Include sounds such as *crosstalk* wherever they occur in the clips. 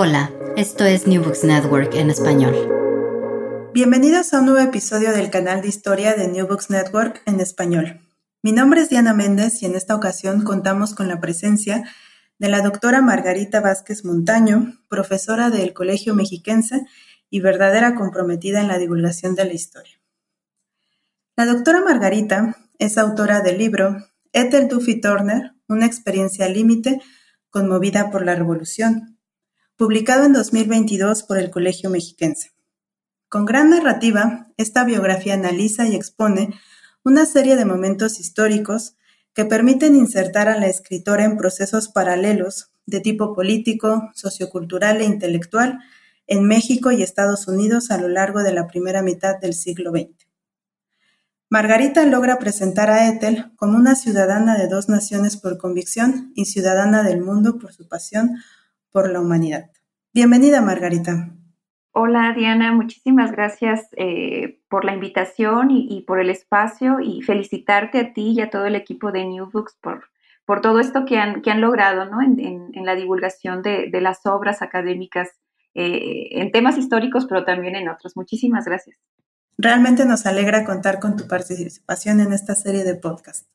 Hola, esto es New Books Network en español. Bienvenidos a un nuevo episodio del canal de historia de New Books Network en español. Mi nombre es Diana Méndez y en esta ocasión contamos con la presencia de la doctora Margarita Vázquez Montaño, profesora del Colegio Mexiquense y verdadera comprometida en la divulgación de la historia. La doctora Margarita es autora del libro Ethel Duffy Turner, una experiencia límite conmovida por la revolución, publicado en 2022 por el Colegio Mexiquense. Con gran narrativa, esta biografía analiza y expone una serie de momentos históricos que permiten insertar a la escritora en procesos paralelos de tipo político, sociocultural e intelectual en México y Estados Unidos a lo largo de la primera mitad del siglo XX. Margarita logra presentar a Ethel como una ciudadana de dos naciones por convicción y ciudadana del mundo por su pasión por la humanidad. Bienvenida, Margarita. Hola Diana, muchísimas gracias eh, por la invitación y, por el espacio y felicitarte a ti y a todo el equipo de New Books por, por todo esto que han, que han logrado ¿no? en, la divulgación de, las obras académicas eh, en temas históricos, pero también en otros. Muchísimas gracias. Realmente nos alegra contar con tu participación en esta serie de podcast.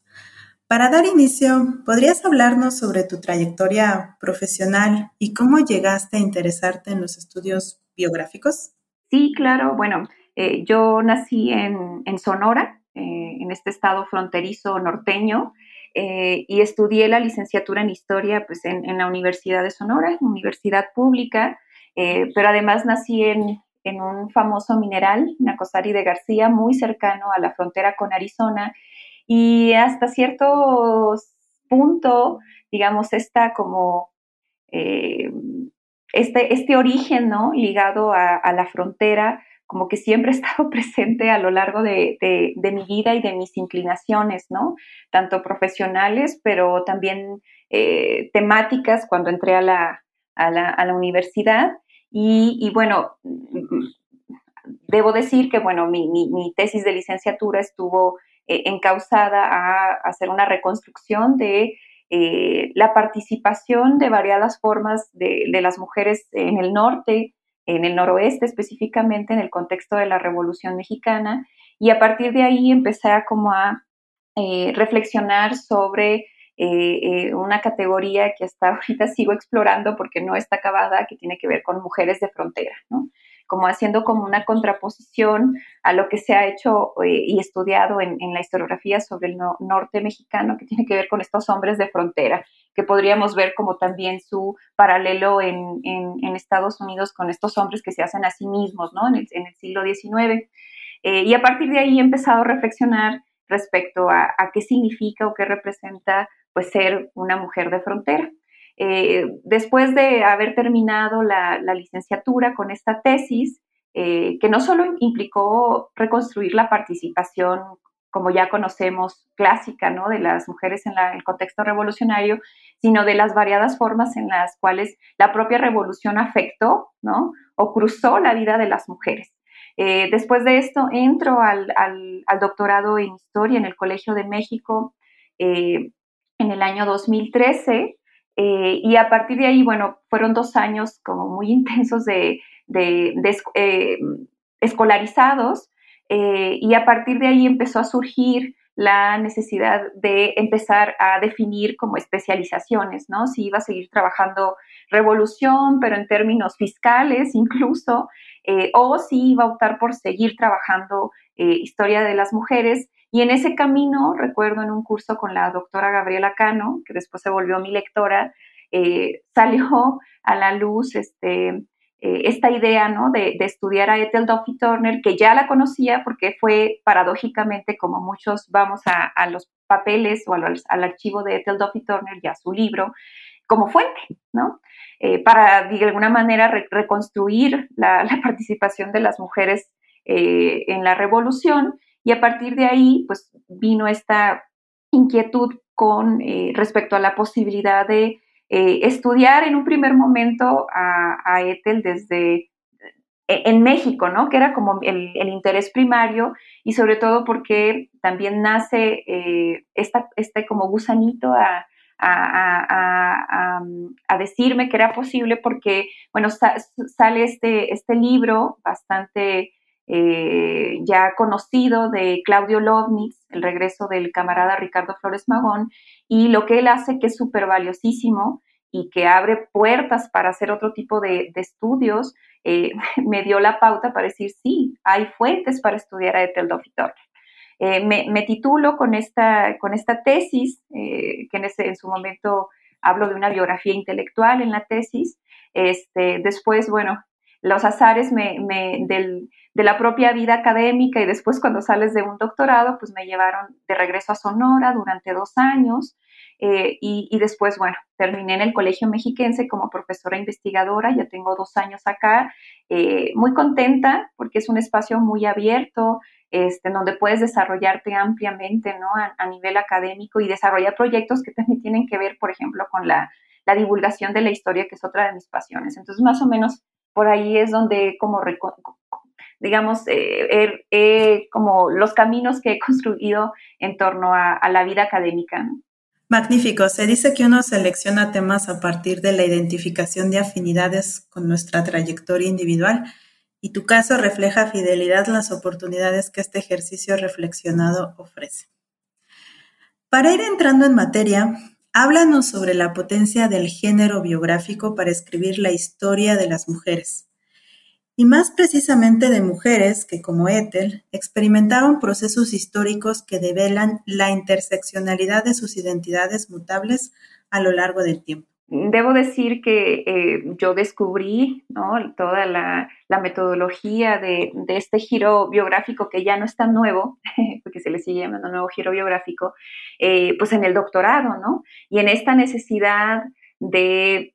Para dar inicio, ¿podrías hablarnos sobre tu trayectoria profesional y cómo llegaste a interesarte en los estudios biográficos? Sí, claro. Bueno, eh, yo nací en, Sonora, eh, en este estado fronterizo norteño, eh, y estudié la licenciatura en historia pues, en, la Universidad de Sonora, universidad pública, pero además nací en, en un famoso mineral, Nacosari de García, muy cercano a la frontera con Arizona, y hasta cierto punto, digamos, esta como este, este origen, ¿no? Ligado a, la frontera, como que siempre *laughs* ha estado presente a lo largo de, mi vida y de mis inclinaciones, ¿no? Tanto profesionales, pero también eh, temáticas cuando entré a la, a la, universidad. Y, bueno, debo decir que, bueno, mi, mi, tesis de licenciatura estuvo eh, encausada a hacer una reconstrucción de eh, la participación de variadas formas de, las mujeres en el norte, en el noroeste específicamente, en el contexto de la Revolución Mexicana, y a partir de ahí empecé a como a eh, reflexionar sobre eh, una categoría que hasta *laughs* ahorita sigo explorando porque no está acabada, que tiene que ver con mujeres de frontera, ¿no? Como haciendo como una contraposición a lo que se ha hecho eh, y estudiado en, la historiografía sobre el norte mexicano, que tiene que ver con estos hombres de frontera, que podríamos ver como también su paralelo en, Estados Unidos con estos hombres que se hacen a sí mismos, ¿no? En el, siglo XIX. Eh, y a partir de ahí he empezado a reflexionar respecto a, a qué significa o qué representa pues ser una mujer de frontera. Eh, después de haber terminado la, licenciatura con esta tesis, eh, que no solo implicó reconstruir la participación, como ya conocemos, clásica, ¿no? de las mujeres en el contexto revolucionario, sino de las variadas formas en las cuales la propia revolución afectó ¿no? o cruzó la vida de las mujeres. Eh, después de esto, entro al, doctorado en historia en el Colegio de México en el año 2013 eh, y a partir de ahí, bueno, fueron dos años como muy intensos de, eh, escolarizados eh, y a partir de ahí empezó a surgir la necesidad de empezar a definir como especializaciones, ¿no? Si iba a seguir trabajando revolución, pero en términos fiscales incluso, o si iba a optar por seguir trabajando historia de las mujeres y en ese camino, recuerdo en un curso con la doctora Gabriela Cano, que después se volvió mi lectora, eh, salió a la luz este, eh, esta idea ¿no? de, estudiar a Ethel Duffy Turner, que ya la conocía porque fue paradójicamente, como muchos vamos a, los papeles o al, archivo de Ethel Duffy Turner y a su libro, como fuente, ¿no? Eh, para de alguna manera reconstruir *laughs* la, participación de las mujeres en la revolución y a partir de ahí, pues vino esta inquietud con eh, respecto a la posibilidad de eh, estudiar en un primer momento a, Ethel desde e, en México, ¿no? Que era como el, interés primario y sobre todo porque también nace eh, esta, este como gusanito a, a, decirme que era posible porque, bueno, sale este, este libro bastante eh, ya conocido de Claudio Lovnitz, El regreso del camarada Ricardo Flores Magón, y lo que él hace que es súper valiosísimo y que abre puertas para hacer otro tipo de, estudios, eh, *laughs* me dio la pauta para decir, sí, hay fuentes para estudiar a Ethel Turner. Eh, me, titulo con esta, con esta tesis, eh, que en su momento hablo de una biografía intelectual en la tesis. Este, después, bueno, los azares de la propia vida académica y después cuando sales de un doctorado, pues me llevaron de regreso a Sonora durante dos años. Eh, y, después, bueno, terminé en el Colegio Mexiquense como profesora investigadora, ya tengo dos años acá, muy contenta porque es un espacio muy abierto, este, donde puedes desarrollarte ampliamente ¿no? a, nivel académico y desarrollar proyectos que también tienen que ver, por ejemplo, con la, divulgación de la historia, que es otra de mis pasiones. Entonces, más o menos por ahí es donde, como, digamos, eh, como los caminos que he *laughs* construido en torno a, la vida académica. Magnífico. Se dice que uno selecciona temas a partir de la identificación de afinidades con nuestra trayectoria individual y tu caso refleja fidelidad las oportunidades que este ejercicio reflexionado ofrece. Para ir entrando en materia, háblanos sobre la potencia del género biográfico para escribir la historia de las mujeres, y más precisamente de mujeres que, como Ethel, experimentaron procesos históricos que develan la interseccionalidad de sus identidades mutables a lo largo del tiempo. Debo decir que eh, yo descubrí toda la, metodología de, este giro biográfico que ya no es tan nuevo, *laughs* porque se le sigue llamando nuevo giro biográfico, eh, pues en el doctorado, ¿no? Y en esta necesidad de,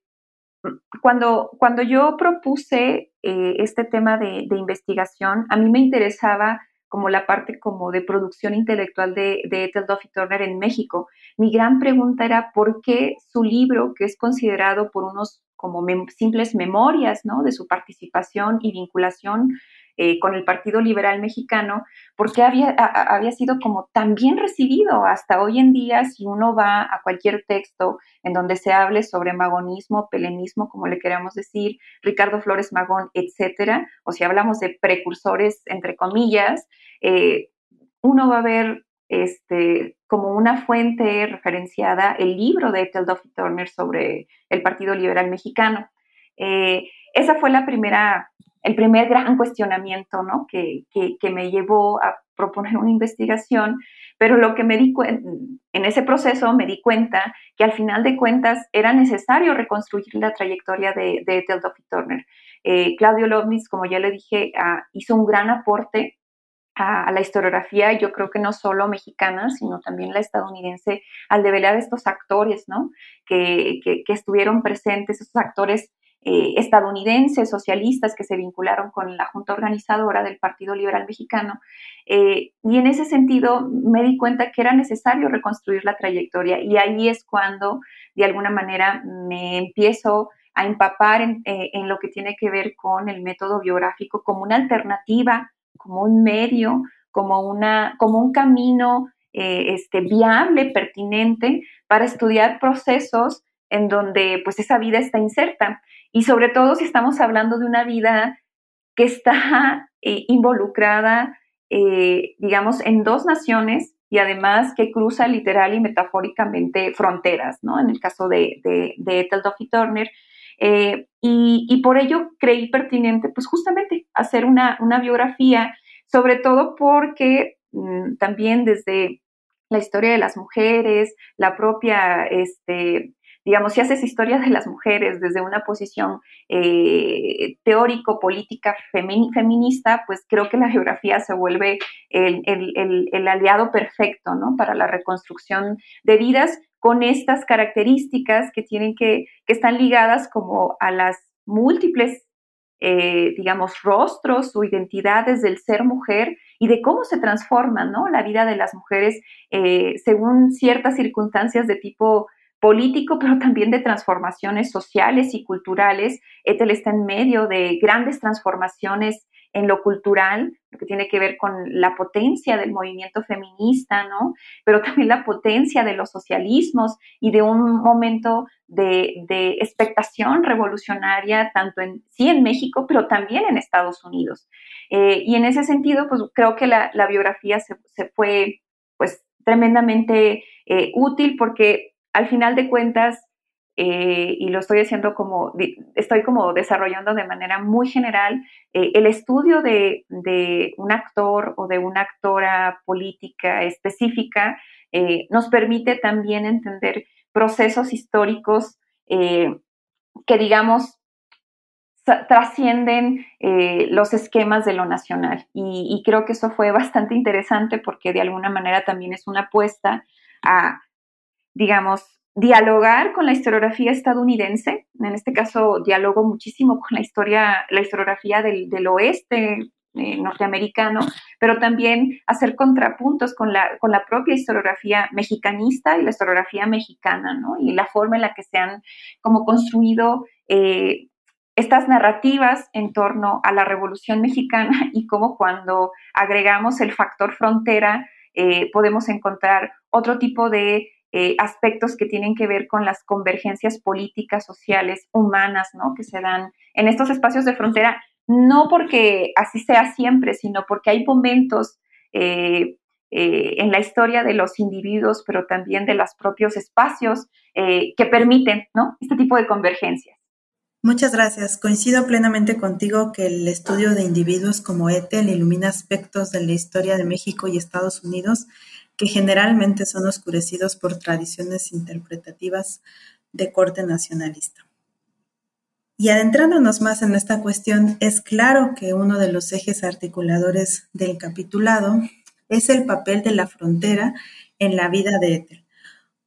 cuando, cuando yo propuse eh, este tema de, investigación, a mí me interesaba como la parte como de producción intelectual de, de Ethel Duffy Turner en México. Mi gran pregunta era por qué su libro, que es considerado por unos como simples memorias ¿no? de su participación y vinculación eh, con el Partido Liberal Mexicano, porque había, había sido como tan bien recibido hasta hoy en día, si uno va a cualquier texto en donde se hable sobre magonismo, pelenismo, como le queramos decir, Ricardo Flores Magón, etcétera, o si hablamos de precursores, entre comillas, eh, uno va a ver este, como una fuente referenciada el libro de Ethel Duffy Turner sobre el Partido Liberal Mexicano. Eh, esa fue la primera el primer gran cuestionamiento ¿no? que, me llevó a proponer una investigación, pero lo que me di en ese proceso me di cuenta que al final de cuentas era necesario reconstruir la trayectoria de, de Ethel Duffy Turner. Eh, Claudio Lovnitz, como ya le dije, ah, hizo un gran aporte a, la historiografía, yo creo que no solo mexicana, sino también la estadounidense, al develar estos actores, ¿no? Que, que estuvieron presentes, esos actores eh, estadounidenses, socialistas que se vincularon con la junta organizadora del Partido Liberal Mexicano. Eh, y en ese sentido me di cuenta que era necesario reconstruir la trayectoria y ahí es cuando de alguna manera me empiezo a empapar en, eh, lo que tiene que ver con el método biográfico como una alternativa, como un medio, como, una, como un camino este, viable, pertinente para estudiar procesos en donde pues esa vida está inserta. Y sobre todo si estamos hablando de una vida que está eh, involucrada, eh, digamos, en dos naciones y además que cruza literal y metafóricamente fronteras, ¿no? En el caso de, de, de Turner. Eh, y, por ello creí pertinente, pues justamente, hacer una, una biografía, sobre todo porque mm, también desde la historia de las mujeres, la propia este, digamos, si haces historia de las mujeres desde una posición eh, teórico-política feminista, pues creo que la geografía se vuelve el, aliado perfecto, ¿no? Para la reconstrucción de vidas con estas características que tienen que, que están ligadas como a las múltiples eh, digamos, rostros o identidades del ser mujer y de cómo se transforma ¿no? la vida de las mujeres eh, según ciertas circunstancias de tipo político, *laughs* pero también de transformaciones sociales y culturales. Ethel está en medio de grandes transformaciones en lo cultural, lo que tiene que ver con la potencia del movimiento feminista, ¿no? Pero también la potencia de los socialismos y de un momento de, expectación revolucionaria, tanto en, sí en México, pero también en Estados Unidos. Eh, y en ese sentido, pues creo que la, biografía se, fue, pues, tremendamente eh, útil porque al final de cuentas, eh, y lo estoy haciendo como, estoy como desarrollando de manera muy general, eh, el estudio de, un actor o de una actora política específica eh, nos permite también entender procesos históricos que, digamos, trascienden los esquemas de lo nacional. y creo que eso fue bastante interesante porque de alguna manera también es una apuesta a, digamos, dialogar con la historiografía estadounidense, en este caso dialogo muchísimo con la historia, la historiografía del, oeste eh, norteamericano, pero también hacer contrapuntos con la, con la propia historiografía mexicanista y la historiografía mexicana, ¿no? Y la forma en la que se han como construido eh, estas narrativas en torno a la Revolución Mexicana *laughs* y cómo cuando agregamos el factor frontera eh, podemos encontrar otro tipo de eh, aspectos que tienen que ver con las convergencias políticas, sociales, humanas, ¿no? Que se dan en estos espacios de frontera, no porque así sea siempre, sino porque hay momentos eh, eh, en la historia de los individuos, pero también de los propios espacios que permiten, ¿no? Este tipo de convergencias. Muchas gracias. Coincido plenamente contigo que el estudio de individuos como Ethel ilumina aspectos de la historia de México y Estados Unidos que generalmente son oscurecidos por tradiciones interpretativas de corte nacionalista. Y adentrándonos más en esta cuestión, es claro que uno de los ejes articuladores del capitulado es el papel de la frontera en la vida de Ethel.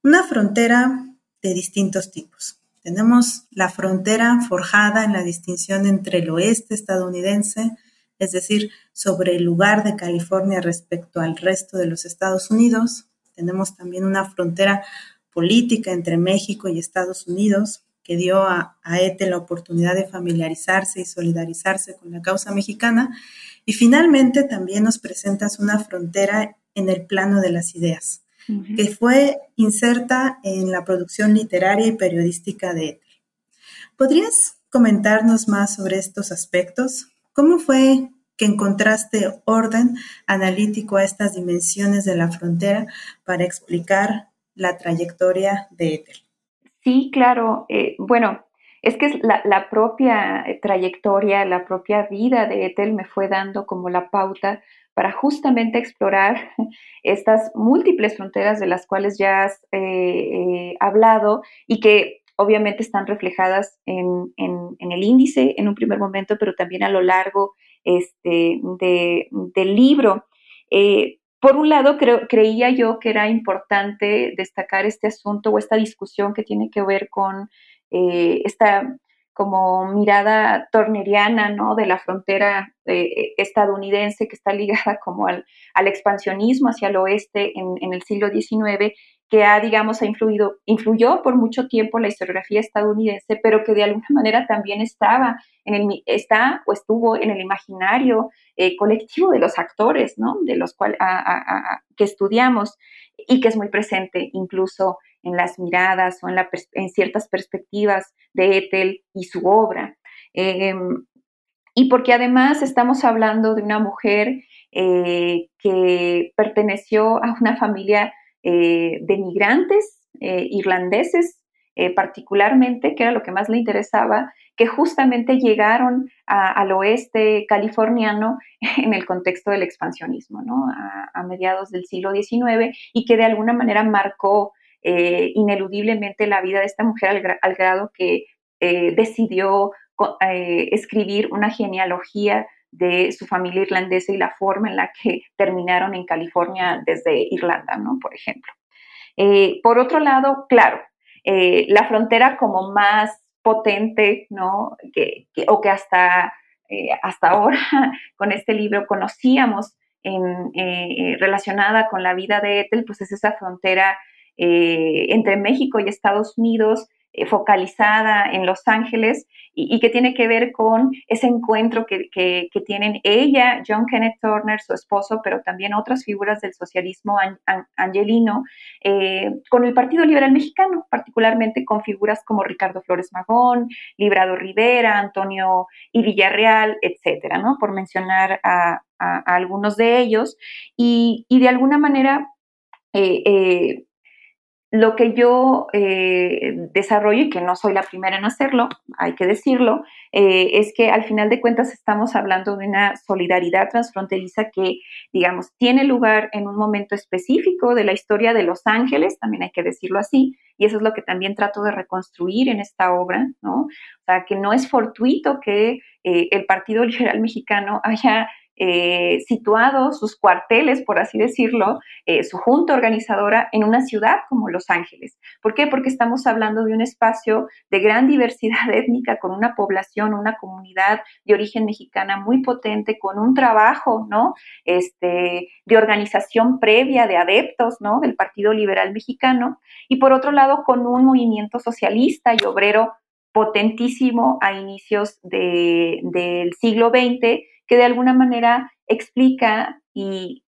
Una frontera de distintos tipos. Tenemos la frontera forjada en la distinción entre el oeste estadounidense, es decir, sobre el lugar de California respecto al resto de los Estados Unidos. Tenemos también una frontera política entre México y Estados Unidos que dio a, ETE la oportunidad de familiarizarse y solidarizarse con la causa mexicana. Y finalmente también nos presentas una frontera en el plano de las ideas, que fue inserta en la producción literaria y periodística de ETE. ¿Podrías comentarnos más sobre estos aspectos? ¿Cómo fue que encontraste orden analítico a estas dimensiones de la frontera para explicar la trayectoria de Ethel? Sí, claro. Eh, bueno, es que la, propia trayectoria, la propia vida de Ethel me fue dando como la pauta para justamente explorar *laughs* estas múltiples fronteras de las cuales ya has eh, eh, hablado y que obviamente están reflejadas en, el índice en un primer momento, pero también a lo largo este, del libro. Eh, por un lado, creía yo que era importante destacar este asunto o esta discusión que tiene que ver con eh, esta como mirada torneriana, ¿no? De la frontera eh, estadounidense que está ligada como al, expansionismo hacia el oeste en, en, el siglo XIX que ha, digamos, ha influido, influyó por mucho tiempo la historiografía estadounidense, pero que de alguna manera también estaba en el, está o estuvo en el imaginario eh, colectivo de los actores, ¿no? De los cuales que estudiamos y que es muy presente incluso en las miradas o en, la, en ciertas perspectivas de Ethel y su obra. Em, y porque además estamos hablando de una mujer eh, que perteneció a una familia eh, de migrantes eh, irlandeses eh, particularmente, que era lo que más le interesaba, que justamente llegaron al oeste californiano *laughs* en el contexto del expansionismo, ¿no? a, mediados del siglo XIX, y que de alguna manera marcó ineludiblemente la vida de esta mujer al, grado que decidió escribir una genealogía de su familia irlandesa y la forma en la que terminaron en California desde Irlanda, ¿no? Por ejemplo. Eh, por otro lado, claro, eh, la frontera como más potente, ¿no? Que, o que hasta, eh, hasta ahora *laughs* con este libro conocíamos en, relacionada con la vida de Ethel, pues es esa frontera entre México y Estados Unidos, focalizada en Los Ángeles y, que tiene que ver con ese encuentro que, tienen ella, John Kenneth Turner, su esposo, pero también otras figuras del socialismo angelino, eh, con el Partido Liberal Mexicano, particularmente con figuras como Ricardo Flores Magón, Librado Rivera, Antonio y Villarreal, etcétera, ¿no? Por mencionar a, algunos de ellos. Y, de alguna manera, eh, lo que yo eh, desarrollo, y que no soy la primera en hacerlo, hay que decirlo, eh, es que al final de cuentas estamos hablando de una solidaridad transfronteriza que, digamos, tiene lugar en un momento específico de la historia de Los Ángeles, también hay que decirlo así, y eso es lo que también trato de reconstruir en esta obra, ¿no? O sea, que no es fortuito que eh, el Partido *laughs* Liberal Mexicano haya eh, situado sus cuarteles, por así decirlo, eh, su junta organizadora en una ciudad como Los Ángeles. ¿Por qué? Porque estamos hablando de un espacio de gran diversidad *laughs* étnica, con una población, una comunidad de origen mexicana muy potente, con un trabajo, ¿no? Este, de organización previa de adeptos, ¿no? Del Partido Liberal Mexicano. Y por otro lado, con un movimiento socialista y obrero potentísimo a inicios del siglo XX que de alguna manera explica y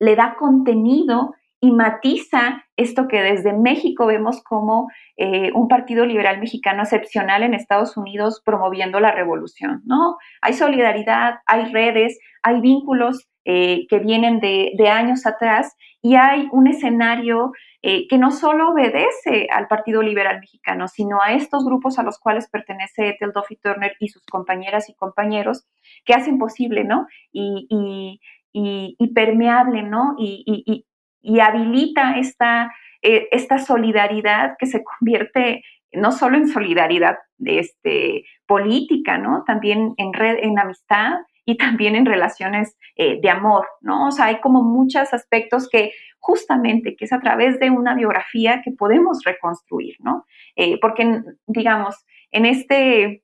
le da contenido y matiza esto que desde México vemos como eh, un partido liberal mexicano excepcional en Estados Unidos promoviendo la revolución, ¿no? Hay solidaridad, hay redes, hay vínculos eh, que vienen de, años atrás y hay un escenario eh, que no solo obedece al Partido Liberal Mexicano, sino a estos grupos a los cuales pertenece Ethel Duffy Turner y sus compañeras y compañeros que hacen posible, ¿no? Y, permeable, ¿no? Habilita esta, eh, esta solidaridad que se convierte no solo en solidaridad este, política, ¿no? También en red, en amistad, y también en relaciones eh, de amor, ¿no? O sea, hay como muchos aspectos que justamente, que es a través de una biografía que podemos reconstruir, ¿no? Eh, porque, digamos, en este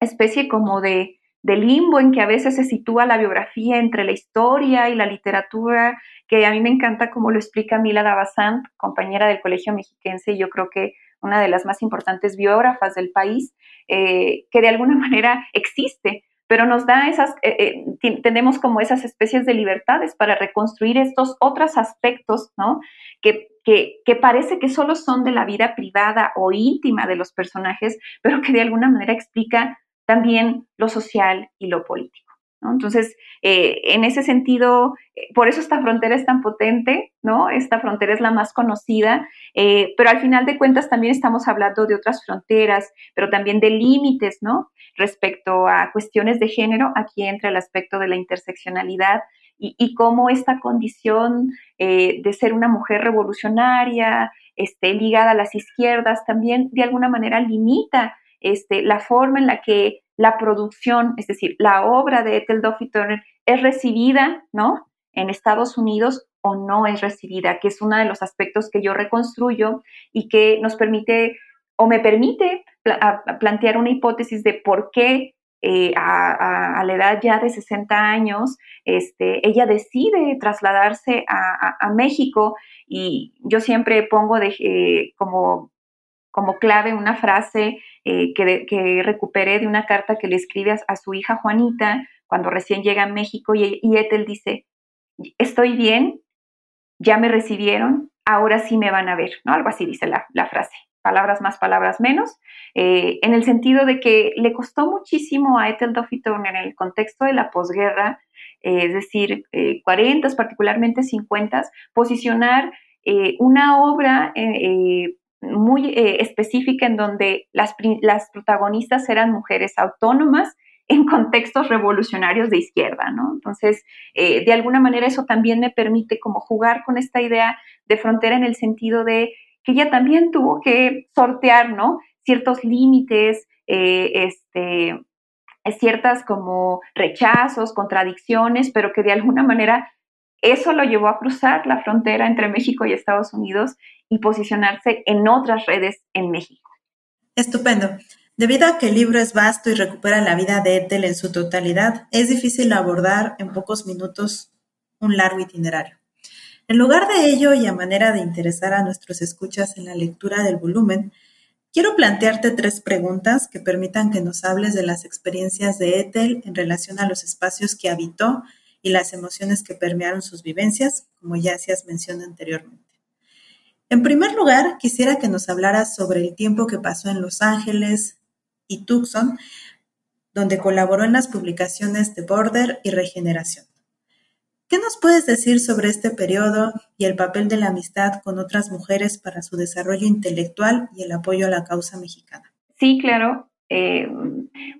especie como de, de limbo en que a veces se sitúa la biografía entre la historia y la literatura, que a mí me encanta como lo explica Mila Davasant, compañera del Colegio Mexiquense, y yo creo que una de las más importantes biógrafas del país, eh, que de alguna *laughs* manera existe pero nos da esas, eh, eh, tenemos como esas especies de libertades para reconstruir estos otros aspectos, ¿no? Que, que, parece que solo son de la vida privada o íntima de los personajes, pero que de alguna manera explica también lo social y lo político. Entonces, eh, en ese sentido, por eso esta frontera es tan potente, ¿no? Esta frontera es la más conocida, pero al final de cuentas también estamos hablando de otras fronteras, pero también de límites, ¿no? respecto a cuestiones de género, aquí entra el aspecto de la interseccionalidad y, cómo esta condición eh, de ser una mujer revolucionaria, este, ligada a las izquierdas, también de alguna manera limita este, la forma en la que la producción, es decir, la obra de Ethel Duffy Turner es recibida, ¿no? En Estados Unidos o no es recibida, que es uno de los aspectos que yo reconstruyo y que nos permite o me permite plantear una hipótesis de por qué eh, a, la edad ya de 60 años, este, ella decide trasladarse a, México y yo siempre pongo de, eh, como, como clave una frase eh, que, recuperé de una carta que le escribe a, su hija Juanita cuando recién llega a México y, y Ethel dice, estoy bien, ya me recibieron, ahora sí me van a ver, ¿no? Algo así dice la frase palabras más, palabras menos, eh, en el sentido de que le costó muchísimo a Ethel Duffy en el contexto de la posguerra, eh, es decir, 40, eh, particularmente 50, posicionar una obra muy específica en donde las, las, protagonistas eran mujeres autónomas en *laughs* contextos revolucionarios de izquierda, ¿no? Entonces, de alguna manera eso también me permite como jugar con esta idea de frontera en el sentido de que ella también tuvo que sortear, ¿no? Ciertos límites, eh, este, ciertas como rechazos, contradicciones, pero que de alguna manera eso lo llevó a cruzar la frontera entre México y Estados Unidos y posicionarse en otras redes en México. Estupendo. Debido a que el libro es vasto y recupera la vida de Ethel en su totalidad, es difícil abordar en pocos minutos un largo itinerario. En lugar de ello, y a manera de interesar a nuestros escuchas en la lectura del volumen, Quiero plantearte tres preguntas que permitan que nos hables de las experiencias de Ethel en relación a los espacios que habitó y las emociones que permearon sus vivencias, como ya hacías mención anteriormente. En primer lugar, quisiera que nos hablaras sobre el tiempo que pasó en Los Ángeles y Tucson, donde colaboró en las publicaciones de Border y Regeneración. ¿Qué nos puedes decir sobre este periodo y el papel de la amistad con otras mujeres para su desarrollo intelectual y el apoyo a la causa mexicana? Sí, claro. Eh,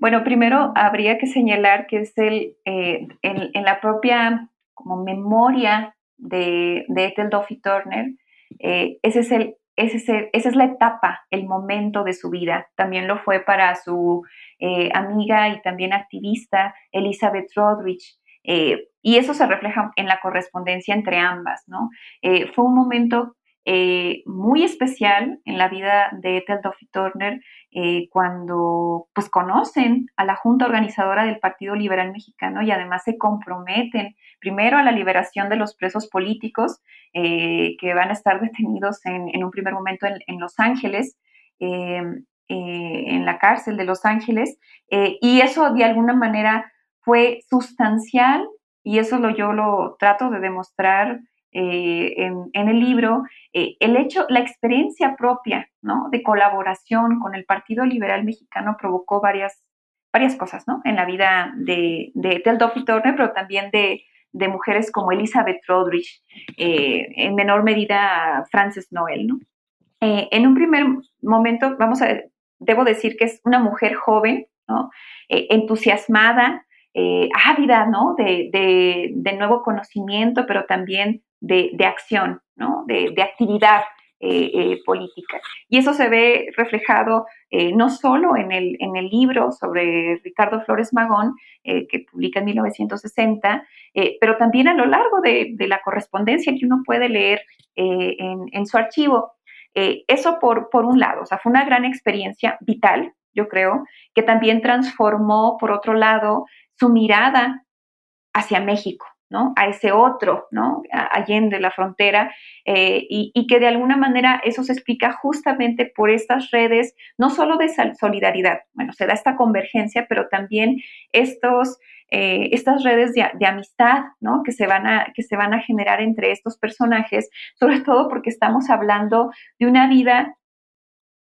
bueno, primero habría que señalar que es el, eh, en, la propia como memoria de, de Ethel Duffy Turner, eh, es el, ese esa es la etapa, el momento de su vida. También lo fue para su amiga y también activista Elizabeth Rodrich. Eh, y eso se refleja en la correspondencia entre ambas, ¿no? Eh, fue un momento eh, muy especial en la vida de Ethel Duffy Turner cuando pues conocen a la Junta Organizadora del Partido Liberal Mexicano y además se comprometen primero a la liberación de los presos políticos que van a estar detenidos en, un primer momento en, Los Ángeles. en la cárcel de Los Ángeles, y eso de alguna manera fue sustancial y eso lo, yo lo trato de demostrar eh, en, el libro, eh, el hecho, la experiencia propia ¿no? de colaboración con el Partido Liberal Mexicano provocó varias, varias cosas ¿no? en la vida de, de Ethel Duffy Turner, pero también de, de mujeres como Elizabeth Rodrich, eh, en menor medida Frances Noel. ¿no? en un primer momento, vamos a, debo decir que es una mujer joven, ¿no? entusiasmada, eh, ávida, ¿no? De, nuevo conocimiento, pero también de, acción, ¿no? De, actividad eh, eh, política. Y eso se ve reflejado no solo en el, en el, libro sobre Ricardo Flores Magón, que publica en 1960, pero también a lo largo de, la correspondencia que uno puede leer en, su archivo. eso por, por un lado, o sea, fue una gran experiencia vital, yo creo, que también transformó, por otro lado, su mirada hacia México, ¿no? A ese otro, ¿no? Allende la frontera, eh, y, que de alguna manera eso se explica justamente por estas redes, no solo de solidaridad, bueno, se da esta convergencia, pero también estos, eh, estas redes de, amistad, ¿no? Que se, van a, que se van a generar entre estos personajes, sobre todo porque estamos hablando de una vida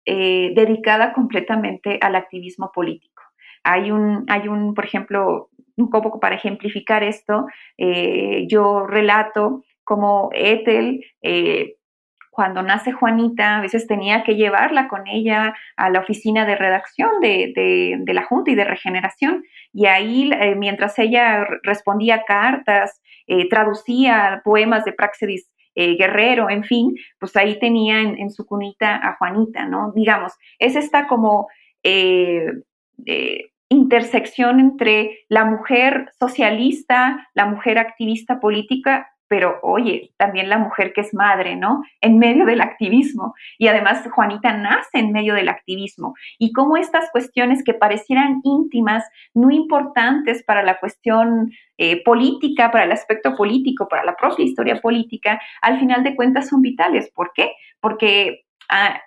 eh, dedicada completamente al activismo político. Hay un, hay un, por ejemplo, un poco para ejemplificar esto, eh, yo relato como Ethel, eh, cuando nace Juanita, a veces tenía que llevarla con ella a la oficina de redacción de, la Junta y de Regeneración. Y ahí, eh, mientras ella respondía cartas, traducía poemas de Praxedis Guerrero, en fin, pues ahí tenía en, su cunita a Juanita, ¿no? Digamos, es esta como intersección entre la mujer socialista, la mujer activista política, pero oye, también la mujer que es madre, ¿no? En medio del activismo. Y además Juanita nace en medio del activismo. Y cómo estas cuestiones que parecieran íntimas, no importantes para la cuestión eh, política, para el aspecto político, para la propia historia política, al final de cuentas son vitales. ¿Por qué? Porque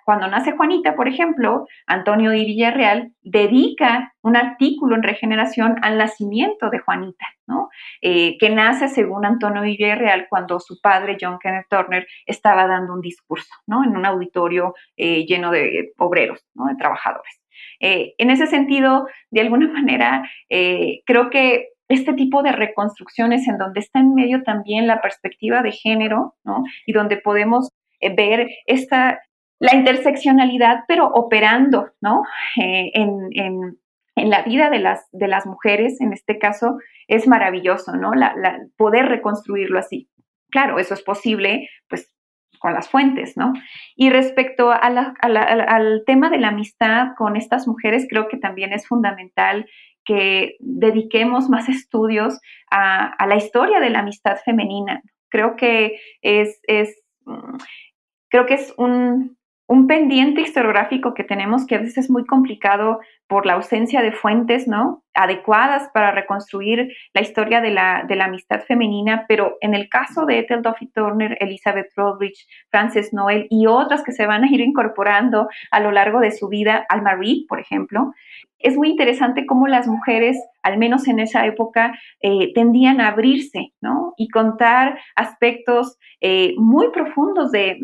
cuando nace Juanita, por ejemplo, Antonio de dedica un artículo en Regeneración al nacimiento de Juanita, ¿no? Eh, que nace según Antonio de Villarreal cuando su padre, John Kenneth Turner, estaba dando un discurso ¿no? en un auditorio eh, lleno de obreros, ¿no? de trabajadores. Eh, en ese sentido, de alguna *laughs* manera, creo que este tipo de reconstrucciones en donde está en medio también la perspectiva de género, ¿no? Y donde podemos ver esta, la interseccionalidad, pero operando, ¿no? Eh, en, la vida de las, de las mujeres, en este caso, es maravilloso, ¿no? La, poder reconstruirlo así. Claro, eso es posible, pues, con las fuentes, ¿no? Y respecto al tema de la amistad con estas mujeres, creo que también es fundamental que dediquemos más estudios a, la historia de la amistad femenina. Creo que es, es mm, creo que es un, un pendiente historiográfico que tenemos que a veces es muy complicado por la ausencia de fuentes, ¿no? adecuadas para reconstruir la historia de la, de la amistad femenina, pero en el caso de Ethel Duffy Turner, Elizabeth Rodrich, Frances Noel y otras que se van a ir incorporando a lo largo de su vida, Alma Reed, por ejemplo, es muy interesante cómo las mujeres, al menos en esa época, eh, tendían a abrirse, ¿no? Y contar aspectos eh, muy profundos de,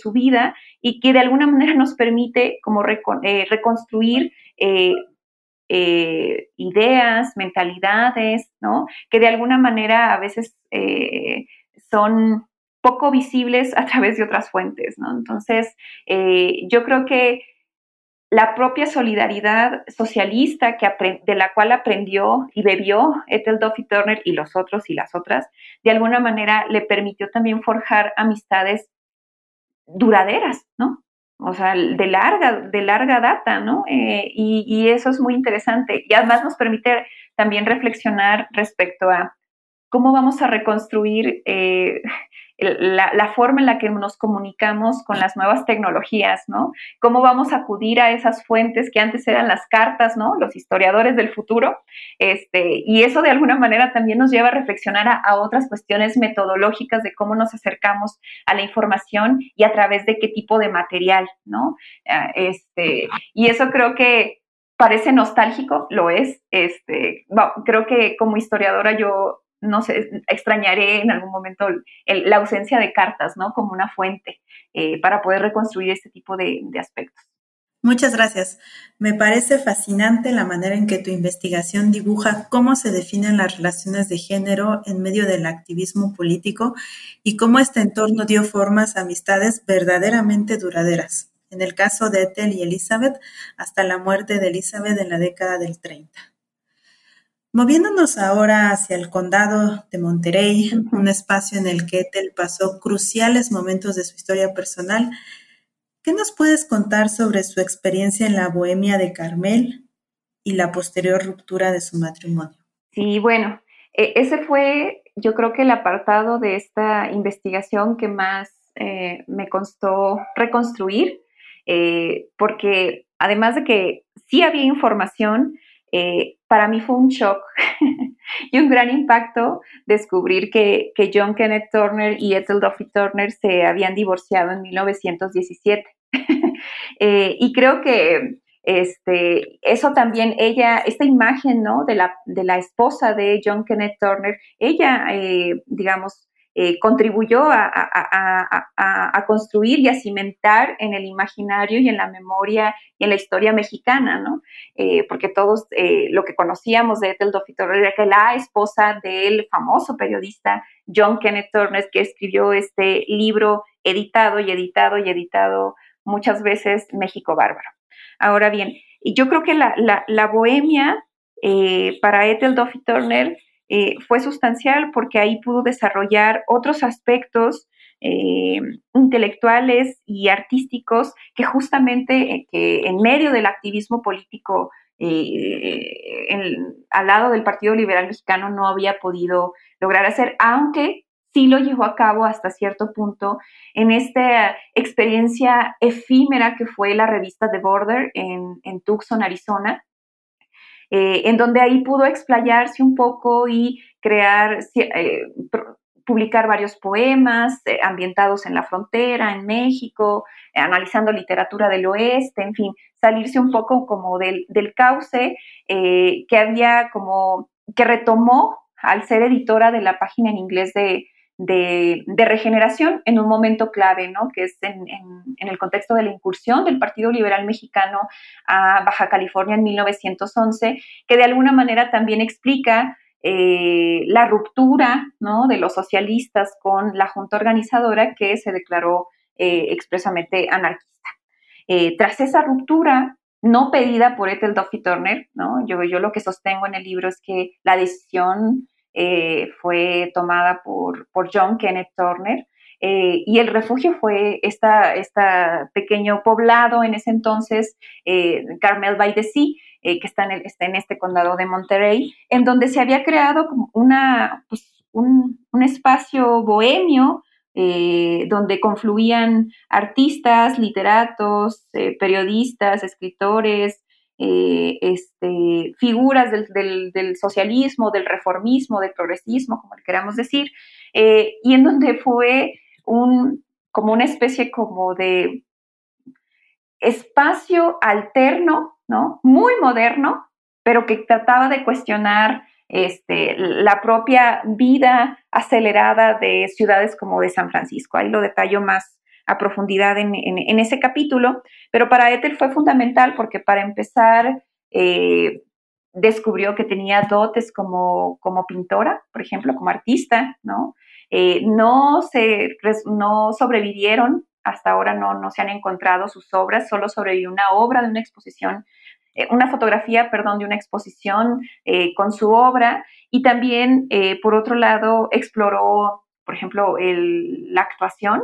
su vida y que de alguna manera nos permite como eh, reconstruir ideas, mentalidades, ¿no? Que de alguna manera a veces son poco visibles *laughs* a través de otras fuentes, ¿no? Entonces, yo creo que la propia solidaridad socialista que de la cual aprendió y bebió Ethel Duffy Turner y los otros y las otras, de alguna manera le permitió también forjar amistades duraderas, ¿no? O sea, de larga, de larga data, ¿no? Eh, y, eso es muy interesante. Y además nos permite también reflexionar respecto a cómo vamos a reconstruir eh, la, forma en la que nos comunicamos con las nuevas tecnologías, ¿no? Cómo vamos a acudir a esas fuentes que antes eran las cartas, ¿no? Los historiadores del futuro. Este, y eso de alguna manera también nos lleva a reflexionar a, otras cuestiones metodológicas de cómo nos acercamos a la información y a través de qué tipo de material, ¿no? Ah, este, y eso creo que parece nostálgico, lo es. Este, creo que como historiadora yo no sé, extrañaré en algún momento la ausencia de cartas, ¿no? Como una fuente eh, para poder reconstruir este tipo de, de aspectos. Muchas gracias. Me parece fascinante la manera en que tu investigación dibuja cómo se definen las relaciones de género en medio del activismo político y cómo este entorno dio formas a amistades verdaderamente duraderas. En el caso de Ethel y Elizabeth, hasta la muerte de Elizabeth en la década del 30. Moviéndonos ahora hacia el condado de Monterey, un espacio en el que Ethel pasó cruciales momentos de su historia personal, ¿qué nos puedes contar sobre su experiencia en la Bohemia de Carmel y la posterior ruptura de su matrimonio? Sí, bueno, e, ese fue yo creo que el apartado de esta investigación que más eh, me costó reconstruir, eh, porque además de que sí había información, eh, para mí fue un shock *laughs* y un gran impacto descubrir que, John Kenneth Turner y Ethel Duffy Turner se habían divorciado en 1917. *laughs* Eh, y creo que este, eso también, ella, esta imagen ¿no? de, la, de la esposa de John Kenneth Turner, ella, eh, digamos, eh, contribuyó a, construir y a cimentar en el imaginario y en la memoria y en la historia mexicana, ¿no? Eh, porque todos eh, lo que conocíamos de Ethel Duffy era que la esposa del famoso periodista John Kenneth Turner, que escribió este libro editado y editado y editado muchas veces México Bárbaro. Ahora bien, yo creo que la, la bohemia para Ethel Duffy Turner eh, fue sustancial porque ahí pudo desarrollar otros aspectos eh, intelectuales y artísticos que justamente eh, que en medio del activismo político al lado del Partido Liberal Mexicano no había podido lograr hacer, aunque sí lo llevó a cabo hasta cierto punto en esta experiencia efímera que fue la revista The Border en, en Tucson, Arizona, eh, en donde ahí pudo explayarse un poco y crear, eh, publicar varios poemas eh, ambientados en la frontera, en México, analizando literatura del oeste, en fin, salirse un poco como del, del cauce que había como, que retomó al ser editora de la página en inglés de, de, regeneración en un momento clave, ¿no? que es en, el contexto de la incursión del Partido Liberal Mexicano a Baja California en 1911, que de alguna manera también explica eh, la ruptura ¿no? de los socialistas con la junta organizadora que se declaró eh, expresamente anarquista. Eh, tras esa ruptura, no pedida por Ethel Duffy Turner, ¿no? yo, yo lo que sostengo en el libro es que la decisión eh, fue tomada por, por, John Kenneth Turner. Eh, y el refugio fue este esta pequeño poblado en ese entonces, eh, Carmel by the Sea, que está en, está en, este condado de Monterrey, en donde se había creado una, pues, un, un, espacio bohemio donde confluían artistas, literatos, periodistas, escritores, eh, este, figuras del, socialismo, del reformismo, del progresismo, como le queramos decir, eh, y en donde fue un, como una especie como de espacio alterno, ¿no? Muy moderno, pero que trataba de cuestionar este, la propia vida acelerada de ciudades como de San Francisco. Ahí lo detallo más a profundidad en, ese capítulo, pero para Ethel fue fundamental porque para empezar eh, descubrió que tenía dotes como, como pintora, por ejemplo, como artista, ¿no? Eh, no, se, no sobrevivieron, hasta ahora no, no se han encontrado sus obras, solo sobrevivió una obra de una exposición eh, una fotografía, perdón, de una exposición con su obra y también, por otro lado, exploró, por ejemplo, la actuación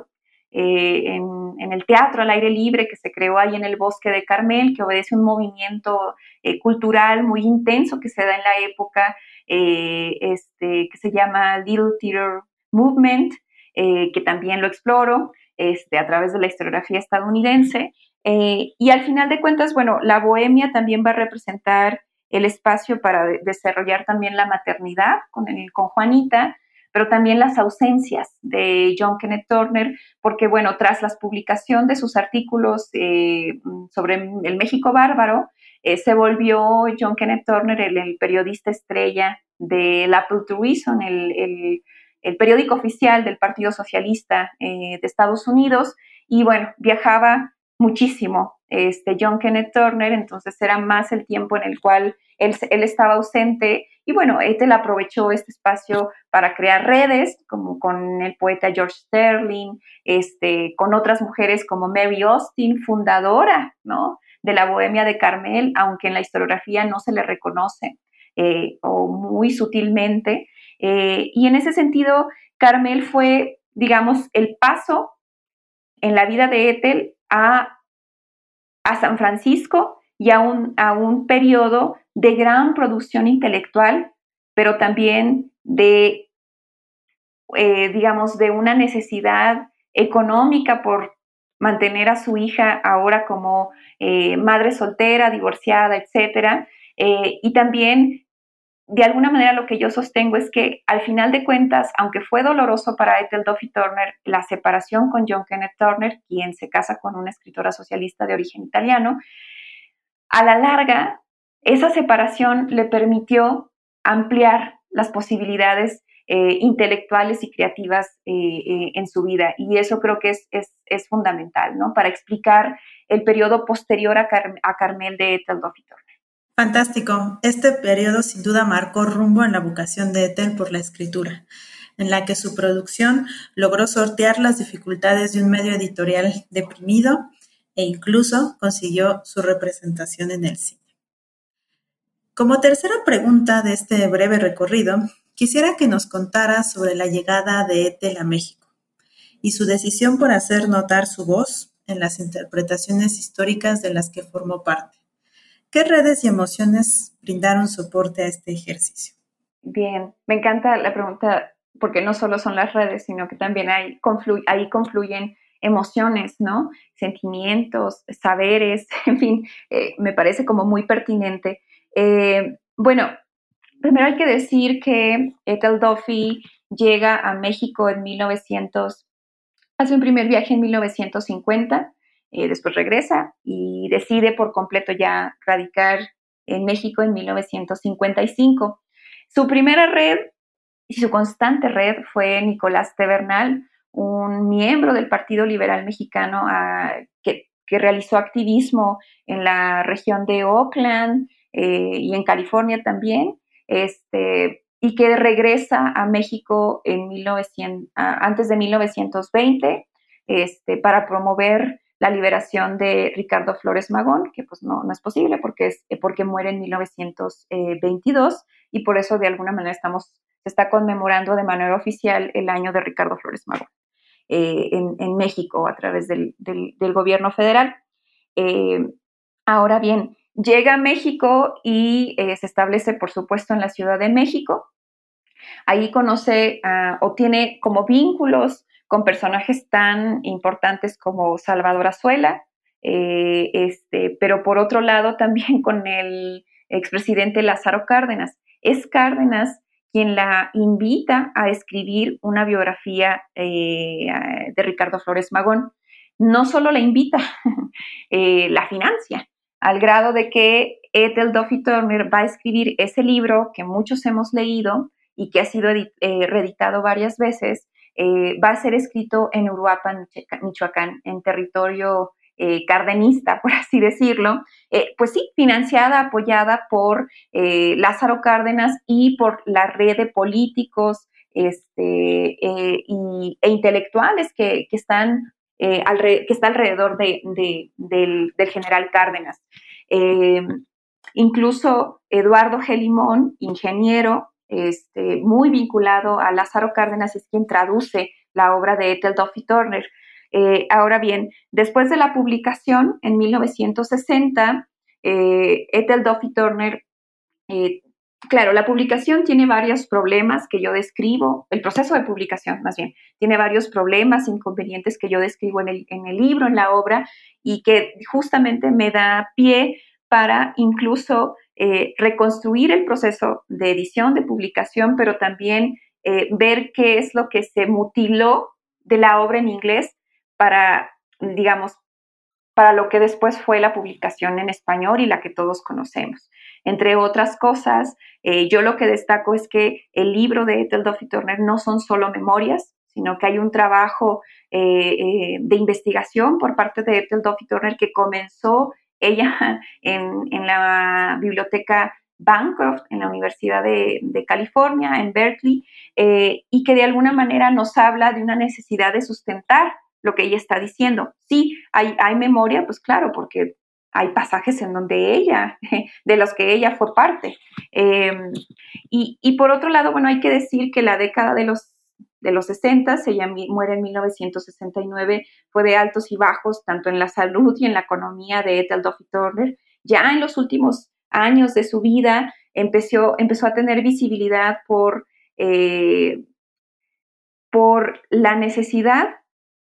eh, en, el teatro al aire libre que se creó ahí en el bosque de Carmel, que obedece un movimiento eh, cultural muy intenso que se da en la época, eh, este, que se llama Little Theater Movement, que también lo exploro este, a través de la historiografía estadounidense. y al final de cuentas, bueno, la bohemia también va a representar el espacio para desarrollar también la maternidad con, con Juanita, pero también las ausencias de John Kenneth Turner, porque bueno, tras la publicación de sus artículos eh, sobre el México bárbaro, eh, se volvió John Kenneth Turner el, periodista estrella del Apple Reason, el, el, periódico oficial del Partido Socialista eh, de Estados Unidos, y bueno, viajaba muchísimo este, John Kenneth Turner, entonces era más el tiempo en el cual él, él estaba ausente y bueno, Ethel aprovechó este espacio para crear redes, como con el poeta George Sterling, este, con otras mujeres como Mary Austin, fundadora ¿no? de la Bohemia de Carmel, aunque en la historiografía no se le reconoce, eh, o muy sutilmente. Eh, y en ese sentido, Carmel fue, digamos, el paso en la vida de Ethel a, a San Francisco y a un, a un periodo de gran producción intelectual, pero también de, eh, digamos, de una necesidad económica por mantener a su hija ahora como eh, madre soltera, divorciada, etcétera, eh, y también de alguna manera lo que yo sostengo es que al final de cuentas, aunque fue doloroso para Ethel Duffy Turner la separación con John Kenneth Turner, quien se casa con una escritora socialista de origen italiano, a la larga esa separación le permitió ampliar las posibilidades eh, intelectuales y creativas eh, eh, en su vida. Y eso creo que es, es, fundamental, ¿no? Para explicar el periodo posterior a, Carmel de Ethel Turner. Fantástico. Este periodo sin duda marcó rumbo en la vocación de Ethel por la escritura, en la que su producción logró sortear las dificultades de un medio editorial deprimido e incluso consiguió su representación en el cine. Como tercera pregunta de este breve recorrido, quisiera que nos contara sobre la llegada de Ethel a México y su decisión por hacer notar su voz en las interpretaciones históricas de las que formó parte. ¿Qué redes y emociones brindaron soporte a este ejercicio? Bien, me encanta la pregunta porque no solo son las redes, sino que también ahí confluyen emociones, ¿no? Sentimientos, saberes, *laughs* en fin, eh, me parece como muy pertinente eh, bueno, primero hay que decir que Ethel Duffy llega a México en 1900, hace un primer viaje en 1950, eh, después regresa y decide por completo ya radicar en México en 1955. Su primera red y su constante red fue Nicolás Tebernal, un miembro del Partido Liberal Mexicano ah, que, realizó activismo en la región de Oakland, eh, y en California también, este, y que regresa a México en 1900, antes de 1920 este, para promover la liberación de Ricardo Flores Magón, que pues no, no es posible porque, es, porque muere en 1922 y por eso de alguna manera estamos, se está conmemorando de manera oficial el año de Ricardo Flores Magón eh, en, México a través del, del, gobierno federal. Eh, ahora bien, Llega a México y eh, se establece, por supuesto, en la Ciudad de México. Ahí conoce o tiene como vínculos con personajes tan importantes como Salvador Azuela, este, pero por otro lado también *laughs* con el expresidente Lázaro Cárdenas. Es Cárdenas quien la invita a escribir una biografía eh, de Ricardo Flores Magón. No solo la invita, *laughs* eh, la financia, al grado de que Ethel Duffy Turner va a escribir ese libro que muchos hemos leído y que ha sido reeditado varias veces, va a ser escrito en Uruapan, Michoacán, en territorio eh, cardenista, por así decirlo, eh, pues sí, financiada, apoyada por eh, Lázaro Cárdenas y por la red de políticos este, e intelectuales que, están, está alrededor del, general Cárdenas. incluso Eduardo Gelimón, ingeniero, este, muy vinculado a Lázaro Cárdenas, es quien traduce la obra de Ethel Duffy Turner. Eh, ahora bien, después de la publicación en 1960, eh, Ethel Duffy Turner, eh, claro, la publicación tiene varios problemas que yo describo, el proceso de publicación más bien, tiene varios problemas, inconvenientes que yo describo en el, en el libro, en la obra, y que justamente me da pie para incluso reconstruir el proceso de edición, de publicación, pero también ver qué es lo que se mutiló de la obra en inglés para, digamos, para lo que después fue la publicación en español y la que todos conocemos. Entre otras cosas, eh, yo lo que destaco es que el libro de Ethel Duffy Turner no son solo memorias, sino que hay un trabajo eh, eh, de investigación por parte de Ethel Duffy Turner que comenzó ella *laughs* en, la biblioteca Bancroft en la Universidad de, de California, en Berkeley, y que de alguna manera nos habla de una necesidad de sustentar lo que ella está diciendo. Sí, hay, hay memoria, pues claro, porque hay pasajes en donde ella, *laughs* de los que ella fue parte. Em, y, por otro lado, bueno, hay que decir que la década de los, de los 60, ella muere en 1969, fue de altos y bajos, tanto en la salud y en la economía de Ethel Duffy Turner. Ya en los últimos años de su vida empezó, empezó a tener visibilidad por, eh, por la necesidad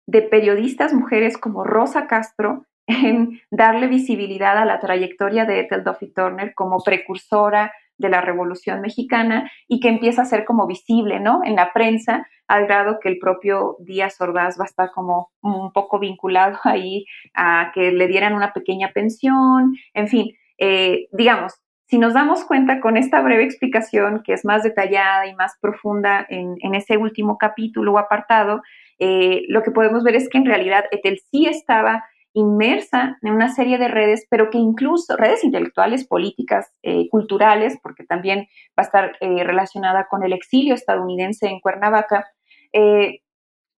de periodistas mujeres como Rosa Castro en darle visibilidad a la trayectoria de Ethel Duffy Turner como precursora de la Revolución Mexicana y que empieza a ser como visible, ¿no? En la prensa, al grado que el propio Díaz Ordaz va a estar como un poco vinculado ahí a que le dieran una pequeña pensión, en fin, eh, digamos, si nos damos cuenta con esta breve explicación que es más detallada y más profunda en, ese último capítulo o apartado, eh, lo que podemos ver es que en realidad Etel sí estaba inmersa en una serie de redes, pero que incluso redes intelectuales, políticas, eh, culturales, porque también va a estar eh, relacionada con el exilio estadounidense en Cuernavaca,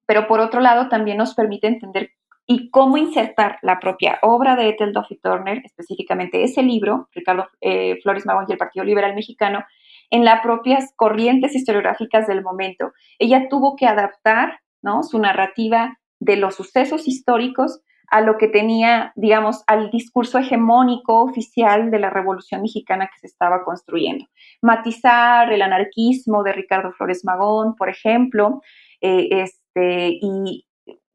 pero por otro lado también nos permite entender y cómo insertar la propia obra de Ethel Duffy Turner, específicamente ese libro, Ricardo Flores Magón y el Partido Liberal Mexicano, en las propias corrientes historiográficas del momento. Ella tuvo que adaptar su narrativa de los sucesos históricos a lo que tenía, digamos, al discurso hegemónico oficial de la Revolución Mexicana que se estaba construyendo. Matizar el anarquismo de Ricardo Flores Magón, por ejemplo, eh, este, y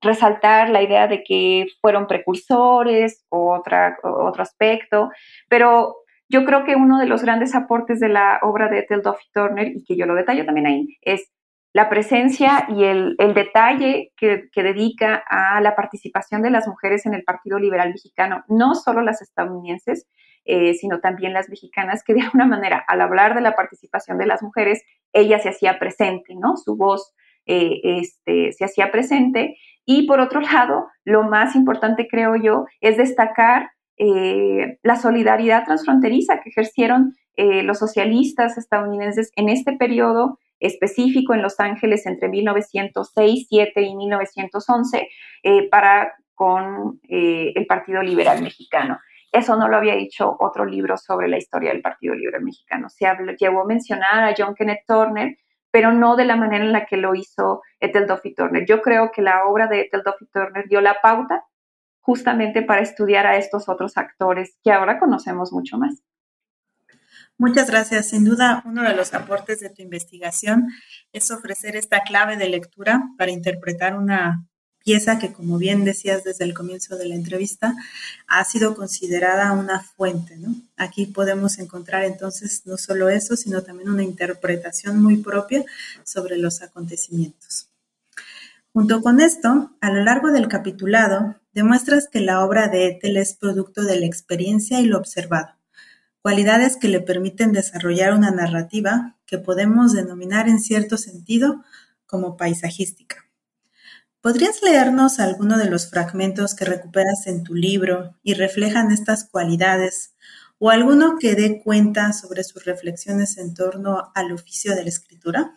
resaltar la idea de que fueron precursores, otra, otro aspecto, pero yo creo que uno de los grandes aportes de la obra de Ethel Duffy Turner, y que yo lo detallo también ahí, es la presencia y el, detalle que, dedica a la participación de las mujeres en el Partido Liberal Mexicano, no solo las estadounidenses, eh, sino también las mexicanas, que de alguna manera, al hablar de la participación de las mujeres, ella se hacía presente, ¿no? Su voz eh, este, se hacía presente. Y por otro lado, lo más importante, creo yo, es destacar eh, la solidaridad transfronteriza que ejercieron los socialistas estadounidenses en este periodo específico en Los Ángeles entre 1906, 7 y 1911 eh, para con eh, el Partido Liberal Mexicano. Eso no lo había dicho otro libro sobre la historia del Partido Liberal Mexicano. Se habló, llevó a mencionar a John Kenneth Turner, pero no de la manera en la que lo hizo Ethel Duffy Turner. Yo creo que la obra de Ethel Duffy Turner dio la pauta justamente para estudiar a estos otros actores que ahora conocemos mucho más. Muchas gracias. Sin duda, uno de los aportes de tu investigación es ofrecer esta clave de lectura para interpretar una pieza que, como bien decías desde el comienzo de la entrevista, ha sido considerada una fuente. Aquí podemos encontrar entonces no solo eso, sino también una interpretación muy propia sobre los acontecimientos. Junto con esto, a lo largo del capitulado, demuestras que la obra de Ethel es producto de la experiencia y lo observado, cualidades que le permiten desarrollar una narrativa que podemos denominar en cierto sentido como paisajística. ¿Podrías leernos alguno de los fragmentos que recuperas en tu libro y reflejan estas cualidades o alguno que dé cuenta sobre sus reflexiones en torno al oficio de la escritura?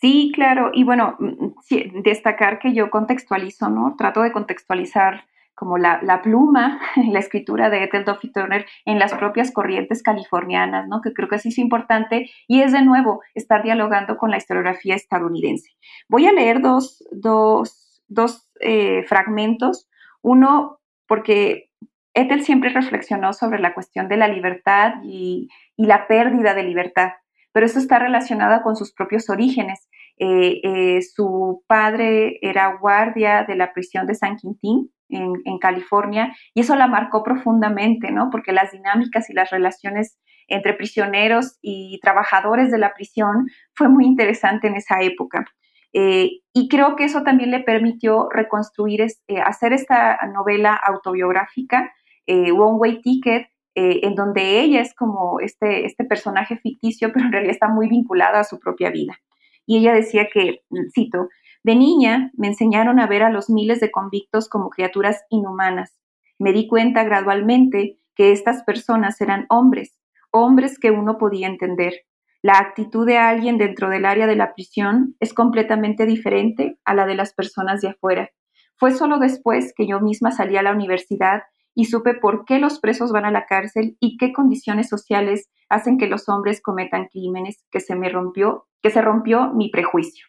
Sí, claro. Y bueno, mm, destacar que yo contextualizo, ¿no? Trato de contextualizar como la, pluma, *laughs* la escritura de Ethel Duffy Turner en las propias corrientes californianas, ¿no? Que creo que sí es importante y es de nuevo estar dialogando con la historiografía estadounidense. Voy a leer dos, eh, fragmentos. Uno, porque Ethel siempre reflexionó sobre la cuestión de la libertad y, la pérdida de libertad, pero esto está relacionado con sus propios orígenes. Eh, eh, su padre era guardia de la prisión de San Quintín en, California y eso la marcó profundamente, ¿no? Porque las dinámicas y las relaciones entre prisioneros y trabajadores de la prisión fue muy interesante en esa época. Eh, y creo que eso también le permitió reconstruir, hacer esta novela autobiográfica, One Way Ticket, en donde ella es como este, este personaje ficticio, pero en realidad está muy vinculada a su propia vida y ella decía que, cito, de niña me enseñaron a ver a los miles de convictos como criaturas inhumanas. Me di cuenta gradualmente que estas personas eran hombres, hombres que uno podía entender. La actitud de alguien dentro del área de la prisión es completamente diferente a la de las personas de afuera. Fue solo después que yo misma salí a la universidad y supe por qué los presos van a la cárcel y qué condiciones sociales hacen que los hombres cometan crímenes que se me rompió que se rompió mi prejuicio.